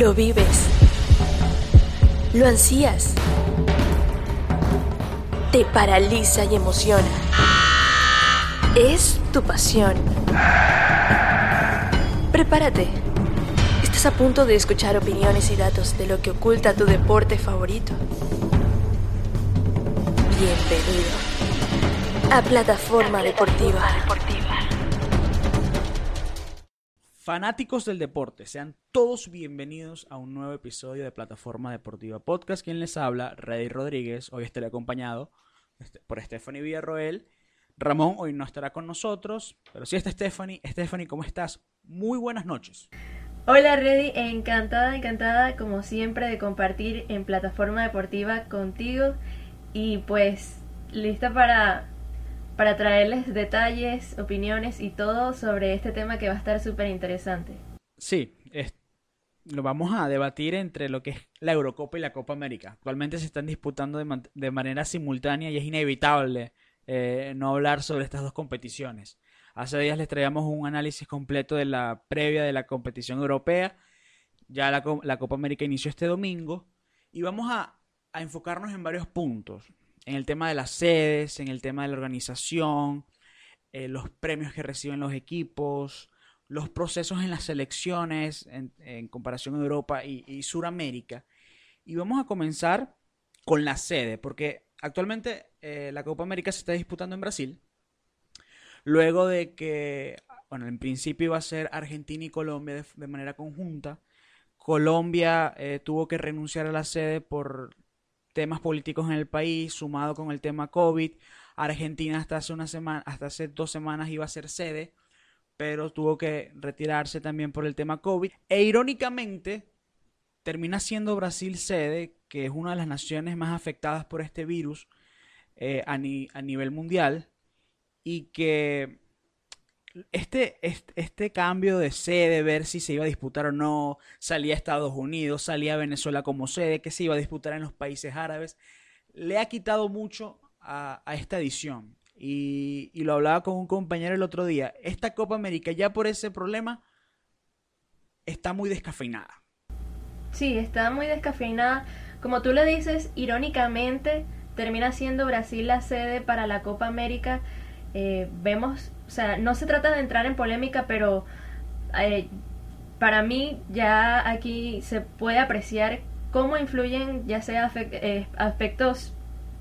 Lo vives. Lo ansías. Te paraliza y emociona. Es tu pasión. Prepárate. Estás a punto de escuchar opiniones y datos de lo que oculta tu deporte favorito. Bienvenido a Plataforma Deportiva. Fanáticos del deporte, sean todos bienvenidos a un nuevo episodio de Plataforma Deportiva Podcast. Quien les habla, Rey Rodríguez. Hoy estaré acompañado este, por Stephanie Villarroel. Ramón hoy no estará con nosotros, pero sí está Stephanie. Stephanie, ¿cómo estás? Muy buenas noches. Hola Reddy, encantada, encantada como siempre de compartir en Plataforma Deportiva contigo y pues lista para para traerles detalles, opiniones y todo sobre este tema que va a estar súper interesante. Sí, lo vamos a debatir entre lo que es la Eurocopa y la Copa América. Actualmente se están disputando de, manera simultánea y es inevitable eh, no hablar sobre estas dos competiciones. Hace días les traíamos un análisis completo de la previa de la competición europea. Ya la, Copa América inició este domingo y vamos a enfocarnos en varios puntos en el tema de las sedes, en el tema de la organización, eh, los premios que reciben los equipos, los procesos en las selecciones en, comparación a Europa y, y Sudamérica. Y vamos a comenzar con la sede, porque actualmente eh, la Copa América se está disputando en Brasil. Luego de que, bueno, en principio iba a ser Argentina y Colombia de, manera conjunta. Colombia eh, tuvo que renunciar a la sede por temas políticos en el país, sumado con el tema COVID. Argentina hasta hace una semana, hasta hace dos semanas iba a ser sede, pero tuvo que retirarse también por el tema COVID. E irónicamente, termina siendo Brasil sede, que es una de las naciones más afectadas por este virus eh, a, a nivel mundial, y que este, este, cambio de sede, ver si se iba a disputar o no, salía a Estados Unidos, salía a Venezuela como sede, que se iba a disputar en los países árabes, le ha quitado mucho a, esta edición. Y, y, lo hablaba con un compañero el otro día. Esta Copa América ya por ese problema está muy descafeinada. Sí, está muy descafeinada. Como tú le dices, irónicamente termina siendo Brasil la sede para la Copa América eh, vemos, o sea, no se trata de entrar en polémica, pero eh, para mí ya aquí se puede apreciar cómo influyen ya sea eh, aspectos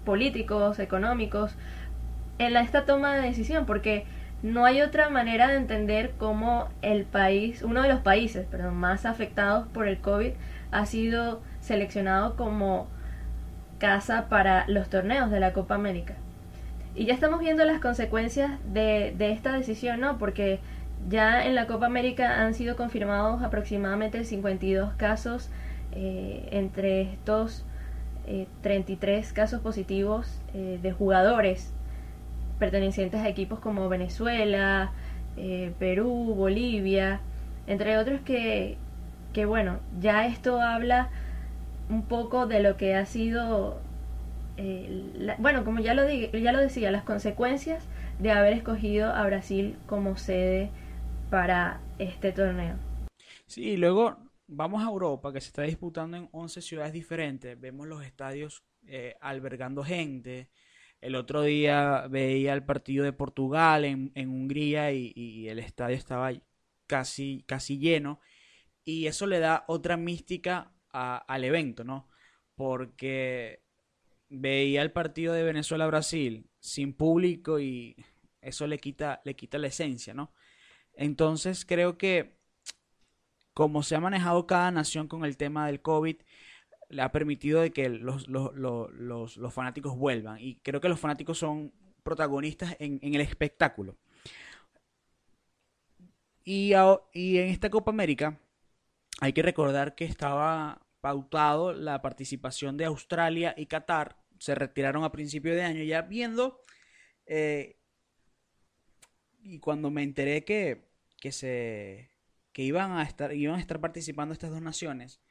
políticos, económicos, en la, esta toma de decisión, porque no hay otra manera de entender cómo el país, uno de los países perdón, más afectados por el COVID, ha sido seleccionado como casa para los torneos de la Copa América. Y ya estamos viendo las consecuencias de, esta decisión, ¿no? Porque ya en la Copa América han sido confirmados aproximadamente 52 casos eh, entre estos 33 eh, casos positivos eh, de jugadores pertenecientes a equipos como Venezuela, Perú, Bolivia, entre otros que, que, bueno, ya esto habla un poco de lo que ha sido eh, bueno, como ya lo, ya lo decía, las consecuencias de haber escogido a Brasil como sede para este torneo. Sí, luego vamos a Europa, que se está disputando en 11 ciudades diferentes. Vemos los estadios eh, albergando gente. El otro día veía el partido de Portugal en, Hungría y, el estadio estaba casi, casi lleno. Y eso le da otra mística al evento, ¿no? Porque veía el partido de Venezuela-Brasil sin público y eso le quita, le quita la esencia, ¿no? Entonces creo que como se ha manejado cada nación con el tema del COVID, le ha permitido de que los, los, fanáticos vuelvan. Y creo que los fanáticos son protagonistas en, el espectáculo. Y, y en esta Copa América hay que recordar que estaba pautado la participación de Australia y Qatar se retiraron a principio de año, ya viendo, eh, y cuando me enteré que, que se que iban a estar, iban a estar participando estas dos naciones,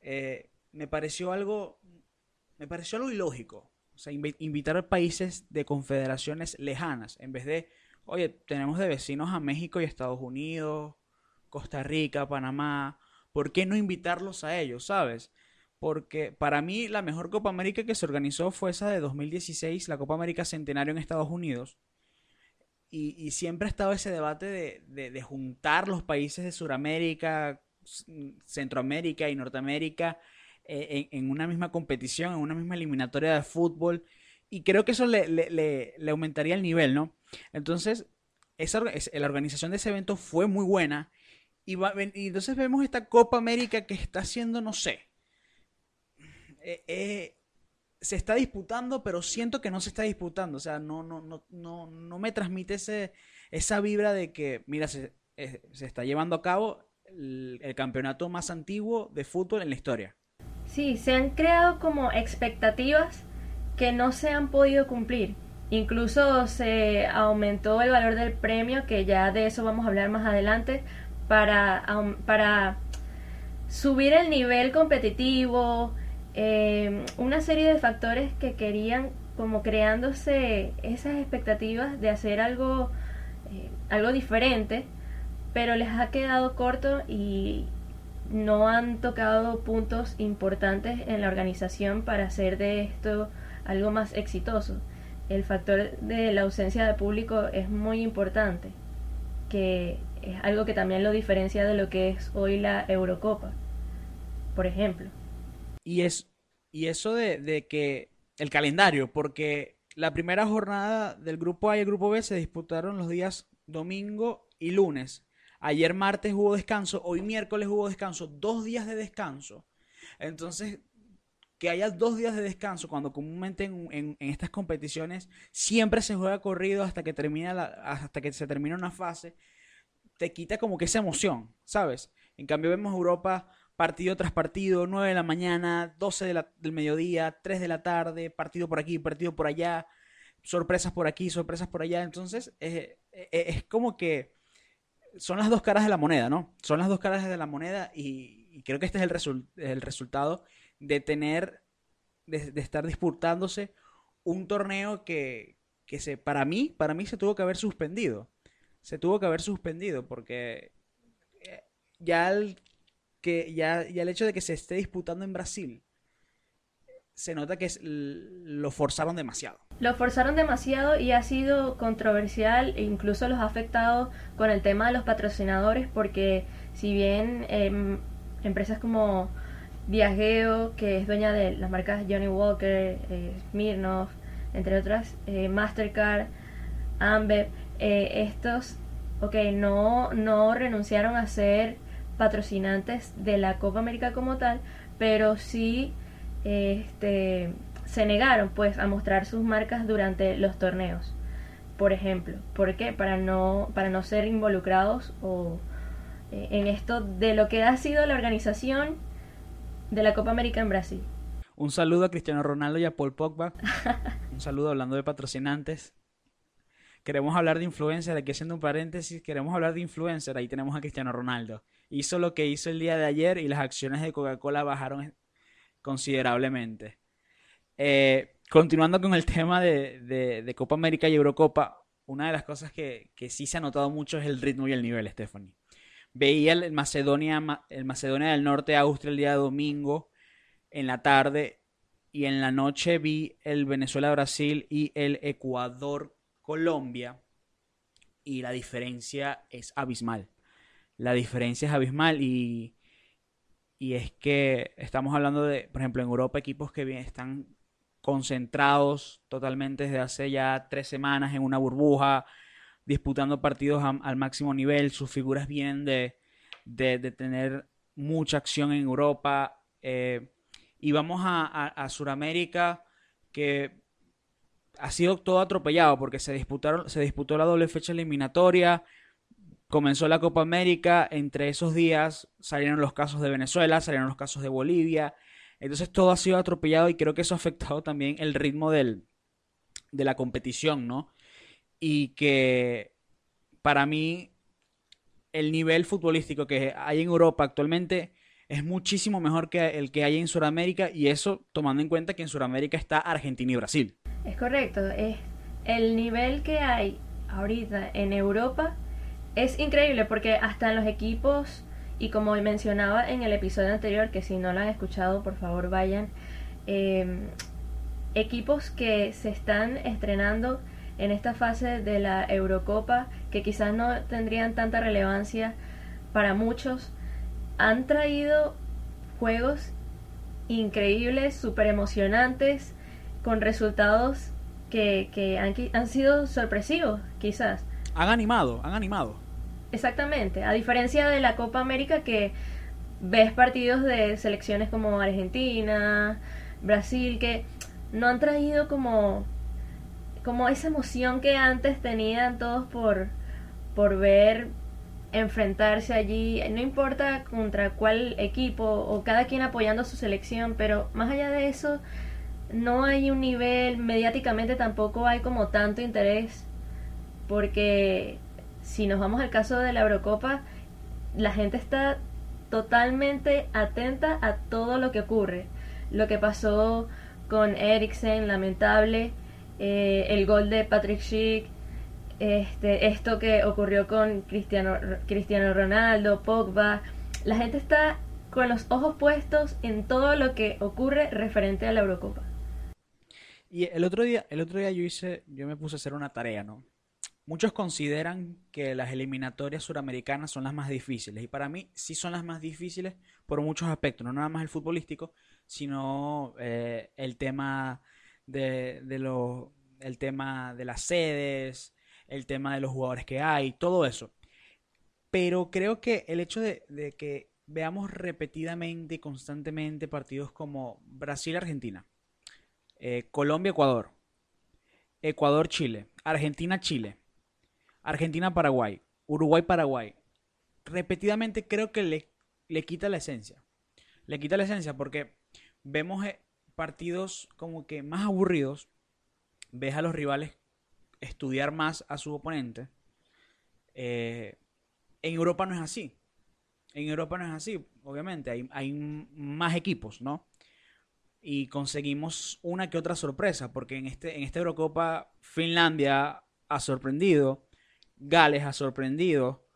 eh, me pareció algo, me pareció algo ilógico. O sea, invitar a países de confederaciones lejanas, en vez de, oye, tenemos de vecinos a México y Estados Unidos, Costa Rica, Panamá, ¿por qué no invitarlos a ellos, sabes? Porque para mí la mejor Copa América que se organizó fue esa de 2016, la Copa América Centenario en Estados Unidos. Y, siempre ha estado ese debate de, juntar los países de Sudamérica, Centroamérica y Norteamérica eh, en, una misma competición, en una misma eliminatoria de fútbol. Y creo que eso le, aumentaría el nivel, ¿no? Entonces, esa, la organización de ese evento fue muy buena. Y, y entonces vemos esta Copa América que está haciendo, no sé. Eh, eh, se está disputando, pero siento que no se está disputando. O sea, no, no, no, no, no me transmite ese, esa vibra de que, mira, se, se está llevando a cabo el, campeonato más antiguo de fútbol en la historia. Sí, se han creado como expectativas que no se han podido cumplir. Incluso se aumentó el valor del premio, que ya de eso vamos a hablar más adelante, para, para subir el nivel competitivo, eh, una serie de factores que querían como creándose esas expectativas de hacer algo, eh, algo diferente pero les ha quedado corto y no han tocado puntos importantes en la organización para hacer de esto algo más exitoso. El factor de la ausencia de público es muy importante, que es algo que también lo diferencia de lo que es hoy la Eurocopa, por ejemplo. Y, es, y eso de, de que el calendario, porque la primera jornada del grupo A y el grupo B se disputaron los días domingo y lunes. Ayer martes hubo descanso, hoy miércoles hubo descanso, dos días de descanso. Entonces, que haya dos días de descanso cuando comúnmente en, estas competiciones siempre se juega corrido hasta que termina la, hasta que se termina una fase, te quita como que esa emoción, ¿sabes? En cambio vemos Europa partido tras partido, 9 de la mañana, 12 del mediodía, 3 de la tarde, partido por aquí, partido por allá, sorpresas por aquí, sorpresas por allá. Entonces, eh, eh, es como que son las dos caras de la moneda, ¿no? Son las dos caras de la moneda y, creo que este es el, el resultado de tener, de, estar disputándose un torneo que, que se, para mí, para mí se tuvo que haber suspendido. Se tuvo que haber suspendido porque eh, ya el, que, ya, ya el hecho de que se esté disputando en Brasil se nota que lo forzaron demasiado. Lo forzaron demasiado y ha sido controversial e incluso los ha afectado con el tema de los patrocinadores porque si bien em, empresas como Viajeo, que es dueña de las marcas Johnny Walker, eh, Smirnoff, entre otras, eh, Mastercard, Ambev, eh, estos, ok, no, no renunciaron a ser patrocinantes de la Copa América como tal, pero sí este, se negaron pues a mostrar sus marcas durante los torneos, por ejemplo. ¿Por qué? Para no, para no ser involucrados o, eh, en esto de lo que ha sido la organización de la Copa América en Brasil. Un saludo a Cristiano Ronaldo y a Paul Pogba. un saludo hablando de patrocinantes. Queremos hablar de influencer, aquí haciendo un paréntesis, queremos hablar de influencer, ahí tenemos a Cristiano Ronaldo. Hizo lo que hizo el día de ayer y las acciones de Coca-Cola bajaron considerablemente. Eh, continuando con el tema de, Copa América y Eurocopa, una de las cosas que, sí se ha notado mucho es el ritmo y el nivel, Stephanie. Veía el Macedonia, el Macedonia del Norte, Austria, el día domingo, en la tarde, y en la noche vi el Venezuela-Brasil y el Ecuador-Colombia, y la diferencia es abismal. La diferencia es abismal y y es que estamos hablando de, por ejemplo, en Europa, equipos que están concentrados totalmente desde hace ya tres semanas en una burbuja, disputando partidos al máximo nivel. Sus figuras vienen de, de, tener mucha acción en Europa. Eh, y vamos a, a, Sudamérica, que ha sido todo atropellado porque se disputaron, se disputó la doble fecha eliminatoria comenzó la Copa América, entre esos días salieron los casos de Venezuela, salieron los casos de Bolivia, entonces todo ha sido atropellado y creo que eso ha afectado también el ritmo del, de la competición, ¿no? Y que para mí el nivel futbolístico que hay en Europa actualmente es muchísimo mejor que el que hay en Sudamérica y eso tomando en cuenta que en Sudamérica está Argentina y Brasil. Es correcto, es el nivel que hay ahorita en Europa es increíble porque hasta en los equipos Y como mencionaba en el episodio anterior, que si no lo han escuchado, por favor vayan, em, equipos que se están estrenando en esta fase de la Eurocopa, que quizás no tendrían tanta relevancia para muchos, han traído juegos increíbles, súper emocionantes, con resultados que, que han, han sido sorpresivos, quizás. Han animado, han animado. Exactamente, a diferencia de la Copa América que ves partidos de selecciones como Argentina, Brasil, que no han traído como, como esa emoción que antes tenían todos por, por ver enfrentarse allí, no importa contra cuál equipo o cada quien apoyando a su selección, pero más allá de eso, no hay un nivel, mediáticamente tampoco hay como tanto interés, porque si nos vamos al caso de la Eurocopa, la gente está totalmente atenta a todo lo que ocurre. Lo que pasó con Eriksen, lamentable, eh, el gol de Patrick Schick, este, esto que ocurrió con Cristiano, Cristiano Ronaldo, Pogba. La gente está con los ojos puestos en todo lo que ocurre referente a la Eurocopa. Y el otro día, el otro día yo hice, yo me puse a hacer una tarea, ¿no? Muchos consideran que las eliminatorias suramericanas son las más difíciles y para mí sí son las más difíciles por muchos aspectos, no nada más el futbolístico, sino eh, el tema de, de lo, el tema de las sedes, el tema de los jugadores que hay, todo eso. Pero creo que el hecho de, que veamos repetidamente y constantemente partidos como Brasil-Argentina, eh, Colombia-Ecuador, Ecuador-Chile, Argentina-Chile, Argentina-Paraguay, Uruguay-Paraguay, repetidamente creo que le, le quita la esencia. Le quita la esencia porque vemos eh, partidos como que más aburridos, ves a los rivales estudiar más a su oponente. Eh, en Europa no es así. En Europa no es así, obviamente. Hay, hay, más equipos, ¿no? Y conseguimos una que otra sorpresa, porque en, este, en esta Eurocopa Finlandia ha sorprendido, Gales ha sorprendido,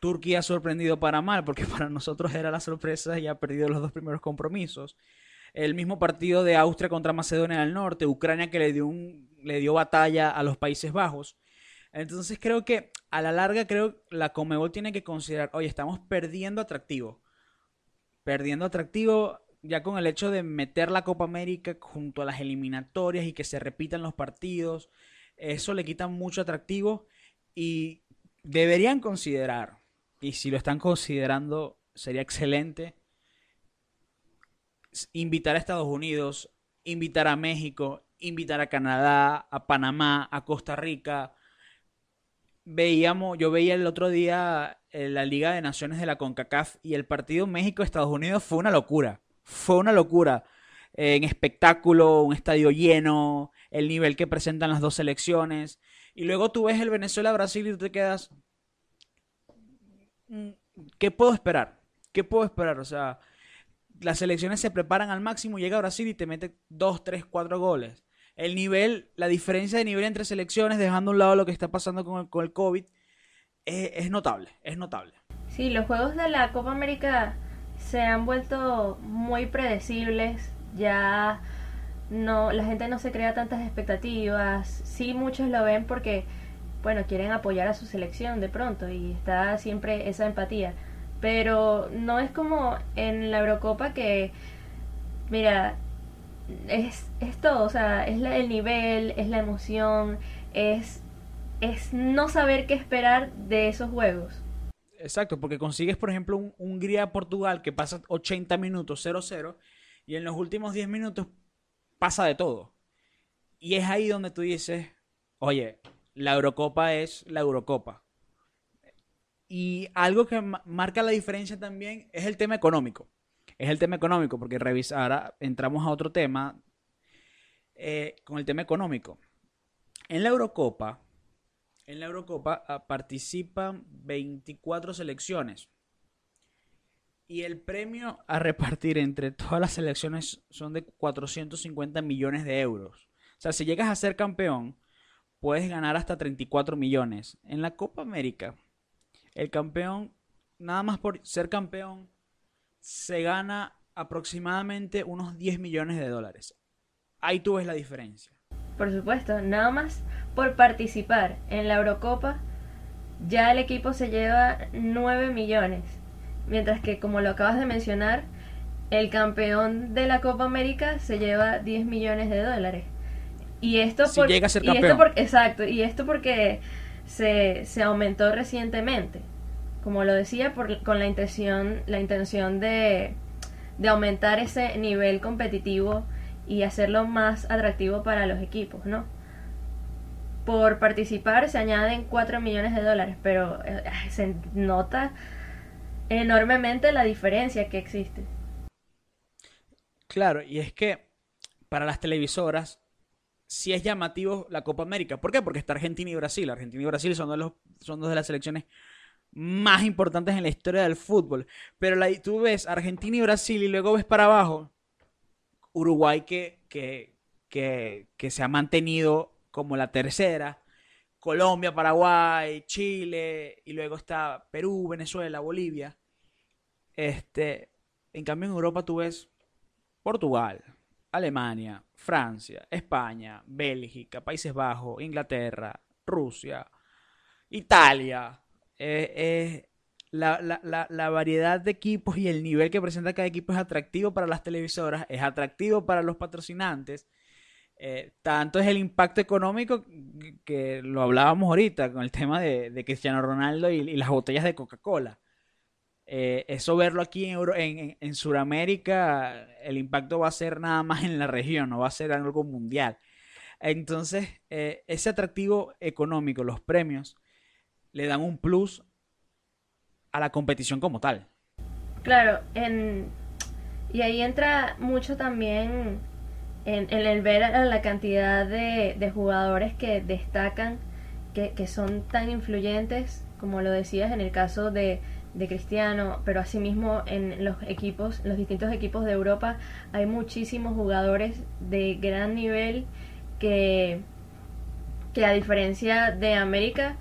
Turquía ha sorprendido para mal, porque para nosotros era la sorpresa y ha perdido los dos primeros compromisos. El mismo partido de Austria contra Macedonia del Norte, Ucrania que le dio, un, le dio batalla a los Países Bajos. Entonces creo que a la larga creo la Comebol tiene que considerar, oye, estamos perdiendo atractivo. Perdiendo atractivo ya con el hecho de meter la Copa América junto a las eliminatorias y que se repitan los partidos. Eso le quita mucho atractivo y deberían considerar, y si lo están considerando, sería excelente invitar a Estados Unidos, invitar a México, invitar a Canadá, a Panamá, a Costa Rica. Veíamos, yo veía el otro día eh, la Liga de Naciones de la CONCACAF y el partido México-Estados Unidos fue una locura. Fue una locura. en espectáculo, un estadio lleno, el nivel que presentan las dos selecciones. Y luego tú ves el Venezuela-Brasil y tú te quedas. Mm, ¿Qué puedo esperar? ¿Qué puedo esperar? O sea, las selecciones se preparan al máximo, llega Brasil y te mete 2, 3, 4 goles. El nivel, la diferencia de nivel entre selecciones, dejando a un lado lo que está pasando con el, con el COVID, es, notable, es notable. Sí, los juegos de la Copa América se han vuelto muy predecibles, ya no, la gente no se crea tantas expectativas, sí muchos lo ven porque, bueno, quieren apoyar a su selección de pronto y está siempre esa empatía pero no es como en la Eurocopa que, mira, es, es todo, o sea, es el nivel, es la emoción, es, es no saber qué esperar de esos juegos. Exacto, porque consigues, por ejemplo, un Hungría-Portugal que pasa 80 minutos 0-0 y en los últimos 10 minutos pasa de todo. Y es ahí donde tú dices, oye, la Eurocopa es la Eurocopa. Y algo que marca la diferencia también es el tema económico. Es el tema económico, porque revisar, ahora entramos a otro tema eh, con el tema económico. En la Eurocopa, en la Eurocopa ah, participan 24 selecciones. Y el premio a repartir entre todas las selecciones son de 450 millones de euros. O sea, si llegas a ser campeón, puedes ganar hasta 34 millones. En la Copa América, el campeón nada más por ser campeón, se gana aproximadamente unos 10 millones de dólares. Ahí tú ves la diferencia. Por supuesto, nada más por participar en la Eurocopa, ya el equipo se lleva 9 millones. Mientras que, como lo acabas de mencionar, el campeón de la Copa América se lleva 10 millones de dólares. Y esto, Si por- llega a ser y esto campeón. por- exacto, y esto porque se, se aumentó recientemente. Como lo decía, por, con la intención, la intención de, de aumentar ese nivel competitivo y hacerlo más atractivo para los equipos, ¿no? Por participar se añaden 4 millones de dólares, pero eh, se nota enormemente la diferencia que existe. Claro, y es que para las televisoras sí es llamativo la Copa América. ¿Por qué? Porque está Argentina y Brasil. Argentina y Brasil son, de los, son dos de las selecciones más importantes en la historia del fútbol. Pero la, tú ves Argentina y Brasil y luego ves para abajo Uruguay que, que, que, que se ha mantenido como la tercera. Colombia, Paraguay, Chile, y luego está Perú, Venezuela, Bolivia. Este, en cambio, en Europa tú ves Portugal, Alemania, Francia, España, Bélgica, Países Bajos, Inglaterra, Rusia, Italia. Eh, la, la- la- la variedad de equipos y el nivel que presenta cada equipo es atractivo para las televisoras, es atractivo para los patrocinantes. Eh, tanto es el impacto económico que- lo hablábamos ahorita con el tema de, Cristiano Ronaldo y, las botellas de Coca-Cola. Eh, eso verlo aquí en, Euro- Sudamérica, el impacto va a ser nada más en la región, no va a ser algo mundial. Entonces, eh, ese atractivo económico, los premios, le dan un plus a la competición como tal. Claro, y ahí entra mucho también en, el ver a la cantidad de, de jugadores que destacan, que, que son tan influyentes, como lo decías en el caso de, de Cristiano, pero asimismo en los equipos, los distintos equipos de Europa, hay muchísimos jugadores de gran nivel que, que a diferencia de América,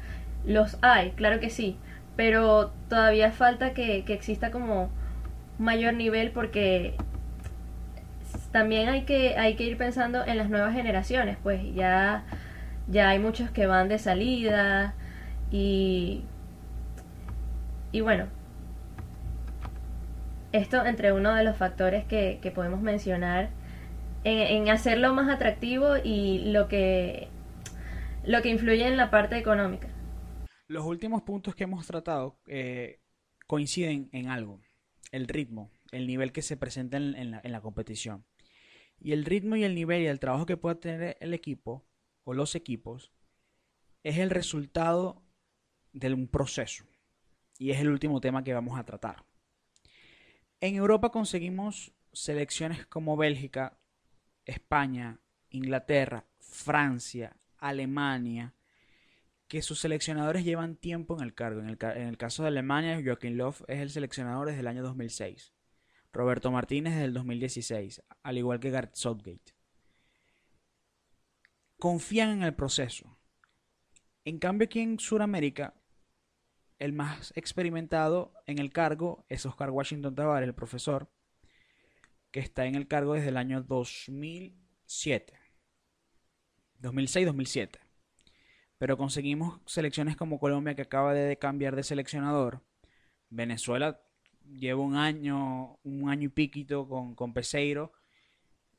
los hay, claro que sí, pero todavía falta que, que exista como mayor nivel porque también hay que, hay que ir pensando en las nuevas generaciones, pues ya, ya hay muchos que van de salida y, y bueno, esto entre uno de los factores que, podemos mencionar en, hacerlo más atractivo y lo que, lo que influye en la parte económica. Los últimos puntos que hemos tratado eh, coinciden en algo, el ritmo, el nivel que se presenta en la competición. Y el ritmo y el nivel y el trabajo que pueda tener el equipo o los equipos es el resultado de un proceso. Y es el último tema que vamos a tratar. En Europa conseguimos selecciones como Bélgica, España, Inglaterra, Francia, Alemania, que sus seleccionadores llevan tiempo en el cargo. En el, caso de Alemania, Joachim Löw es el seleccionador desde el año 2006. Roberto Martínez desde el 2016, al igual que Gareth Southgate. Confían en el proceso. En cambio, aquí en Sudamérica, el más experimentado en el cargo es Oscar Washington Tavares, el profesor, que está en el cargo desde el año 2007. 2006-2007. Pero conseguimos selecciones como Colombia que acaba de cambiar de seleccionador. Venezuela lleva un año, un año y piquito con, con Peseiro.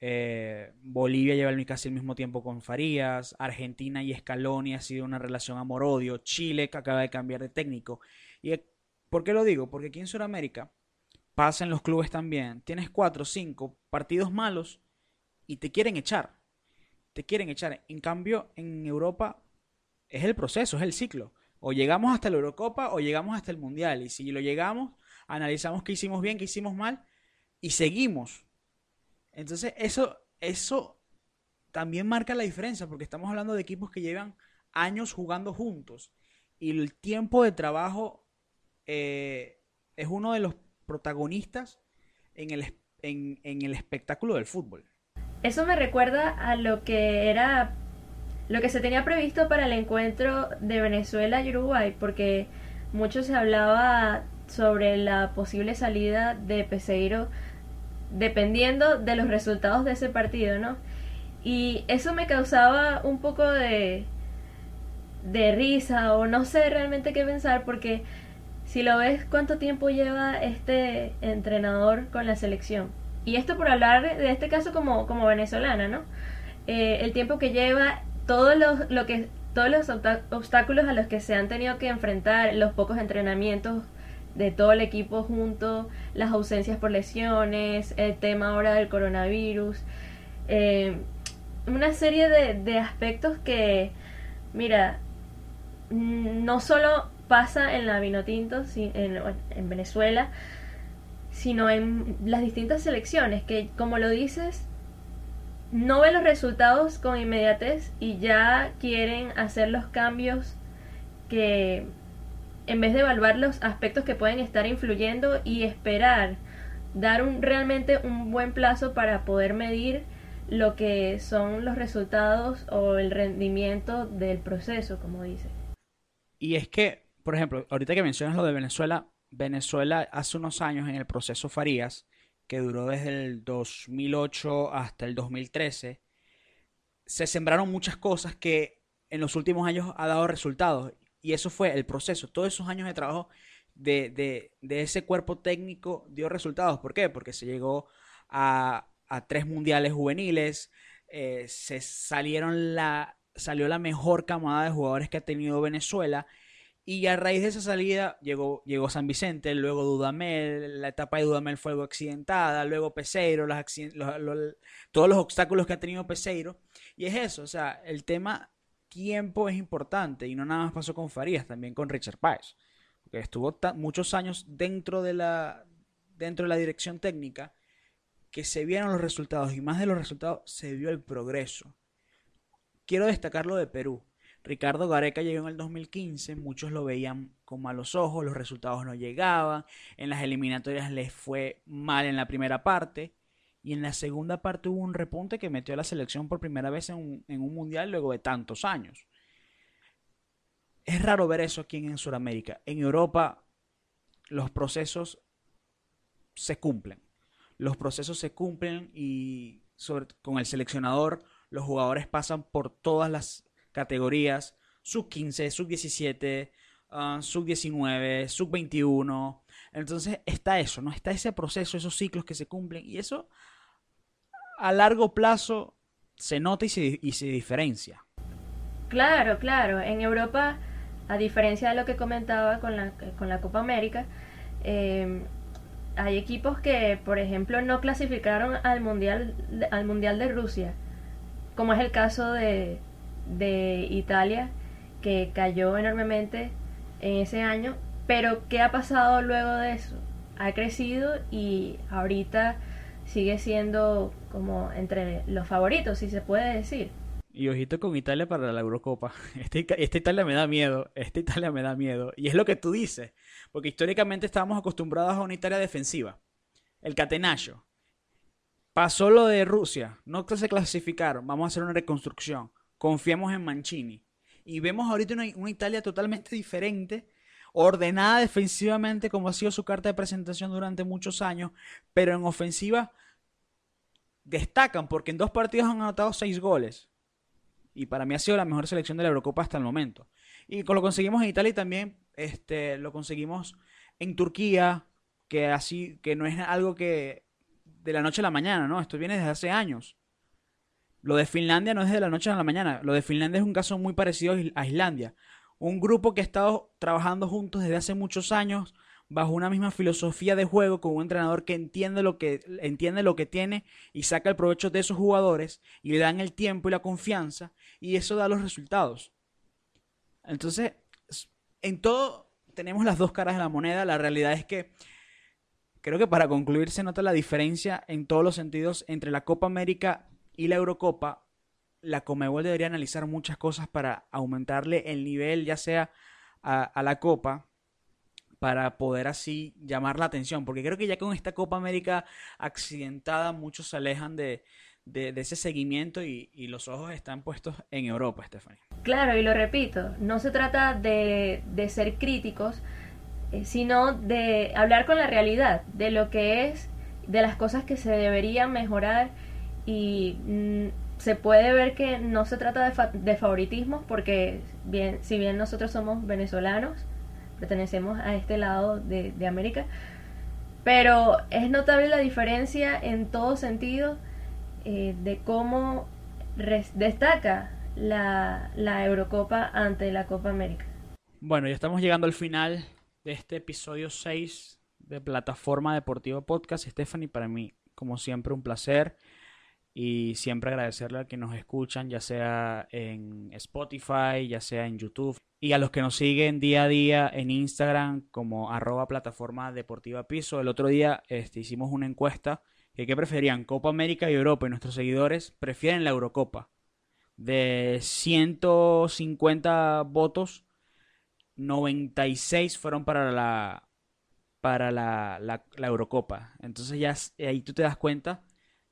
Eh, Bolivia lleva casi el mismo tiempo con Farías. Argentina y Scaloni ha sido una relación amor-odio. Chile que acaba de cambiar de técnico. ¿Y eh, por qué lo digo? Porque aquí en Sudamérica pasa en los clubes también. Tienes cuatro, cinco partidos malos y te quieren echar. Te quieren echar. En cambio, en Europa es el proceso, es el ciclo. O llegamos hasta la Eurocopa o llegamos hasta el Mundial. Y si lo llegamos, analizamos qué hicimos bien, qué hicimos mal y seguimos. Entonces, eso, eso también marca la diferencia porque estamos hablando de equipos que llevan años jugando juntos. Y el tiempo de trabajo eh, es uno de los protagonistas en el, en el espectáculo del fútbol. Eso me recuerda a lo que era lo que se tenía previsto para el encuentro de Venezuela y Uruguay, porque mucho se hablaba sobre la posible salida de Peseiro dependiendo de los resultados de ese partido, ¿no? Y eso me causaba un poco de, de risa o no sé realmente qué pensar porque si lo ves cuánto tiempo lleva este entrenador con la selección. Y esto por hablar de este caso como, como venezolana, ¿no? Eh, el tiempo que lleva, todos los, lo que, todos los obstáculos a los que se han tenido que enfrentar, los pocos entrenamientos de todo el equipo junto, las ausencias por lesiones, el tema ahora del coronavirus, eh, una serie de, de aspectos que, mira, no solo pasa en la Vinotinto, en, en Venezuela, sino en las distintas selecciones, que como lo dices, no ven los resultados con inmediatez y ya quieren hacer los cambios que en vez de evaluar los aspectos que pueden estar influyendo y esperar dar un, realmente un buen plazo para poder medir lo que son los resultados o el rendimiento del proceso, como dice. Y es que, por ejemplo, ahorita que mencionas lo de Venezuela, Venezuela hace unos años en el proceso Farías, que duró desde el 2008 hasta el 2013, se sembraron muchas cosas que en los últimos años ha dado resultados. Y eso fue el proceso. Todos esos años de trabajo de, ese cuerpo técnico dio resultados. ¿Por qué? Porque se llegó a, tres mundiales juveniles, eh, se salieron la, salió la mejor camada de jugadores que ha tenido Venezuela y a raíz de esa salida llegó, llegó San Vicente, luego Dudamel, la etapa de Dudamel fue algo accidentada, luego Peseiro, todos los obstáculos que ha tenido Peseiro. Y es eso, o sea, el tema tiempo es importante y no nada más pasó con Farías, también con Richard Páez, que estuvo muchos años dentro de, la, dentro de la dirección técnica que se vieron los resultados y más de los resultados se vio el progreso. Quiero destacar lo de Perú. Ricardo Gareca llegó en el 2015, muchos lo veían con malos ojos, los resultados no llegaban, en las eliminatorias les fue mal en la primera parte y en la segunda parte hubo un repunte que metió a la selección por primera vez en un, mundial luego de tantos años. Es raro ver eso aquí en Sudamérica. En Europa los procesos se cumplen. Los procesos se cumplen y con el seleccionador los jugadores pasan por todas las categorías, sub 15, sub 17, sub 19, sub 21. Entonces está eso, ¿no? Está ese proceso, esos ciclos que se cumplen y eso a largo plazo se nota y se, y se diferencia. Claro, claro. En Europa, a diferencia de lo que comentaba con la, con la Copa América, em, hay equipos que, por ejemplo, no clasificaron al mundial, al mundial de Rusia, como es el caso de, de Italia, que cayó enormemente en ese año, pero ¿qué ha pasado luego de eso? Ha crecido y ahorita sigue siendo como entre los favoritos, si se puede decir. Y ojito con Italia para la Eurocopa. Esta, esta Italia me da miedo. Esta Italia me da miedo. Y es lo que tú dices. Porque históricamente estábamos acostumbrados a una Italia defensiva. El catenaccio. Pasó lo de Rusia. No se clasificaron. Vamos a hacer una reconstrucción confiamos en Mancini. Y vemos ahorita una, Italia totalmente diferente, ordenada defensivamente como ha sido su carta de presentación durante muchos años, pero en ofensiva destacan porque en dos partidos han anotado seis goles. Y para mí ha sido la mejor selección de la Eurocopa hasta el momento. Y lo conseguimos en Italia y también este, lo conseguimos en Turquía, que así, que no es algo que de la noche a la mañana, ¿no? Esto viene desde hace años. Lo de Finlandia no es de la noche a la mañana. Lo de Finlandia es un caso muy parecido a Islandia. Un grupo que ha estado trabajando juntos desde hace muchos años bajo una misma filosofía de juego con un entrenador que entiende lo que entiende lo que tiene y saca el provecho de esos jugadores y le dan el tiempo y la confianza y eso da los resultados. Entonces, en todo tenemos las dos caras de la moneda. La realidad es que creo que para concluir se nota la diferencia en todos los sentidos entre la Copa América y la Eurocopa, la Comebol debería analizar muchas cosas para aumentarle el nivel, ya sea a, la Copa, para poder así llamar la atención. Porque creo que ya con esta Copa América accidentada, muchos se alejan de, ese seguimiento y, los ojos están puestos en Europa, Stephanie. Claro, y lo repito, no se trata de, ser críticos, eh, sino de hablar con la realidad, de lo que es, de las cosas que se deberían mejorar y mm, se puede ver que no se trata de, fa de favoritismos porque bien, si bien nosotros somos venezolanos, pertenecemos a este lado de, de América, pero es notable la diferencia en todo sentido eh, de cómo destaca la, la Eurocopa ante la Copa América. Bueno, ya estamos llegando al final de este episodio 6 de Plataforma Deportiva Podcast. Stephanie, para mí, como siempre, un placer y siempre agradecerle a que nos escuchan, ya sea en Spotify, ya sea en YouTube, y a los que nos siguen día a día en Instagram como arroba plataforma deportiva piso. El otro día este, hicimos una encuesta que qué preferían, Copa América y Europa, y nuestros seguidores prefieren la Eurocopa. De 150 votos, 96 fueron para la para la, la, la Eurocopa. Entonces ya ahí tú te das cuenta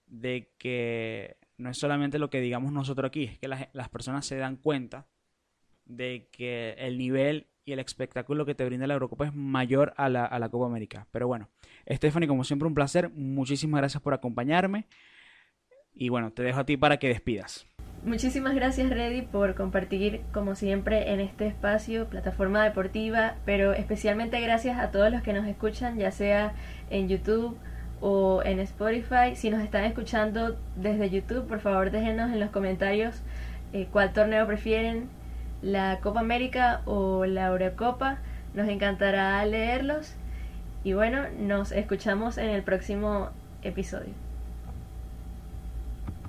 de que no es solamente lo que digamos nosotros aquí, es que las, las personas se dan cuenta de que el nivel y el espectáculo que te brinda la Eurocopa es mayor a la, a la Copa América. Pero bueno, Stephanie, como siempre, un placer. Muchísimas gracias por acompañarme. Y bueno, te dejo a ti para que despidas. Muchísimas gracias Reddy por compartir como siempre en este espacio, plataforma deportiva, pero especialmente gracias a todos los que nos escuchan, ya sea en YouTube o en Spotify. Si nos están escuchando desde YouTube, por favor déjenos en los comentarios eh, cuál torneo prefieren, la Copa América o la Eurocopa. Nos encantará leerlos. Y bueno, nos escuchamos en el próximo episodio.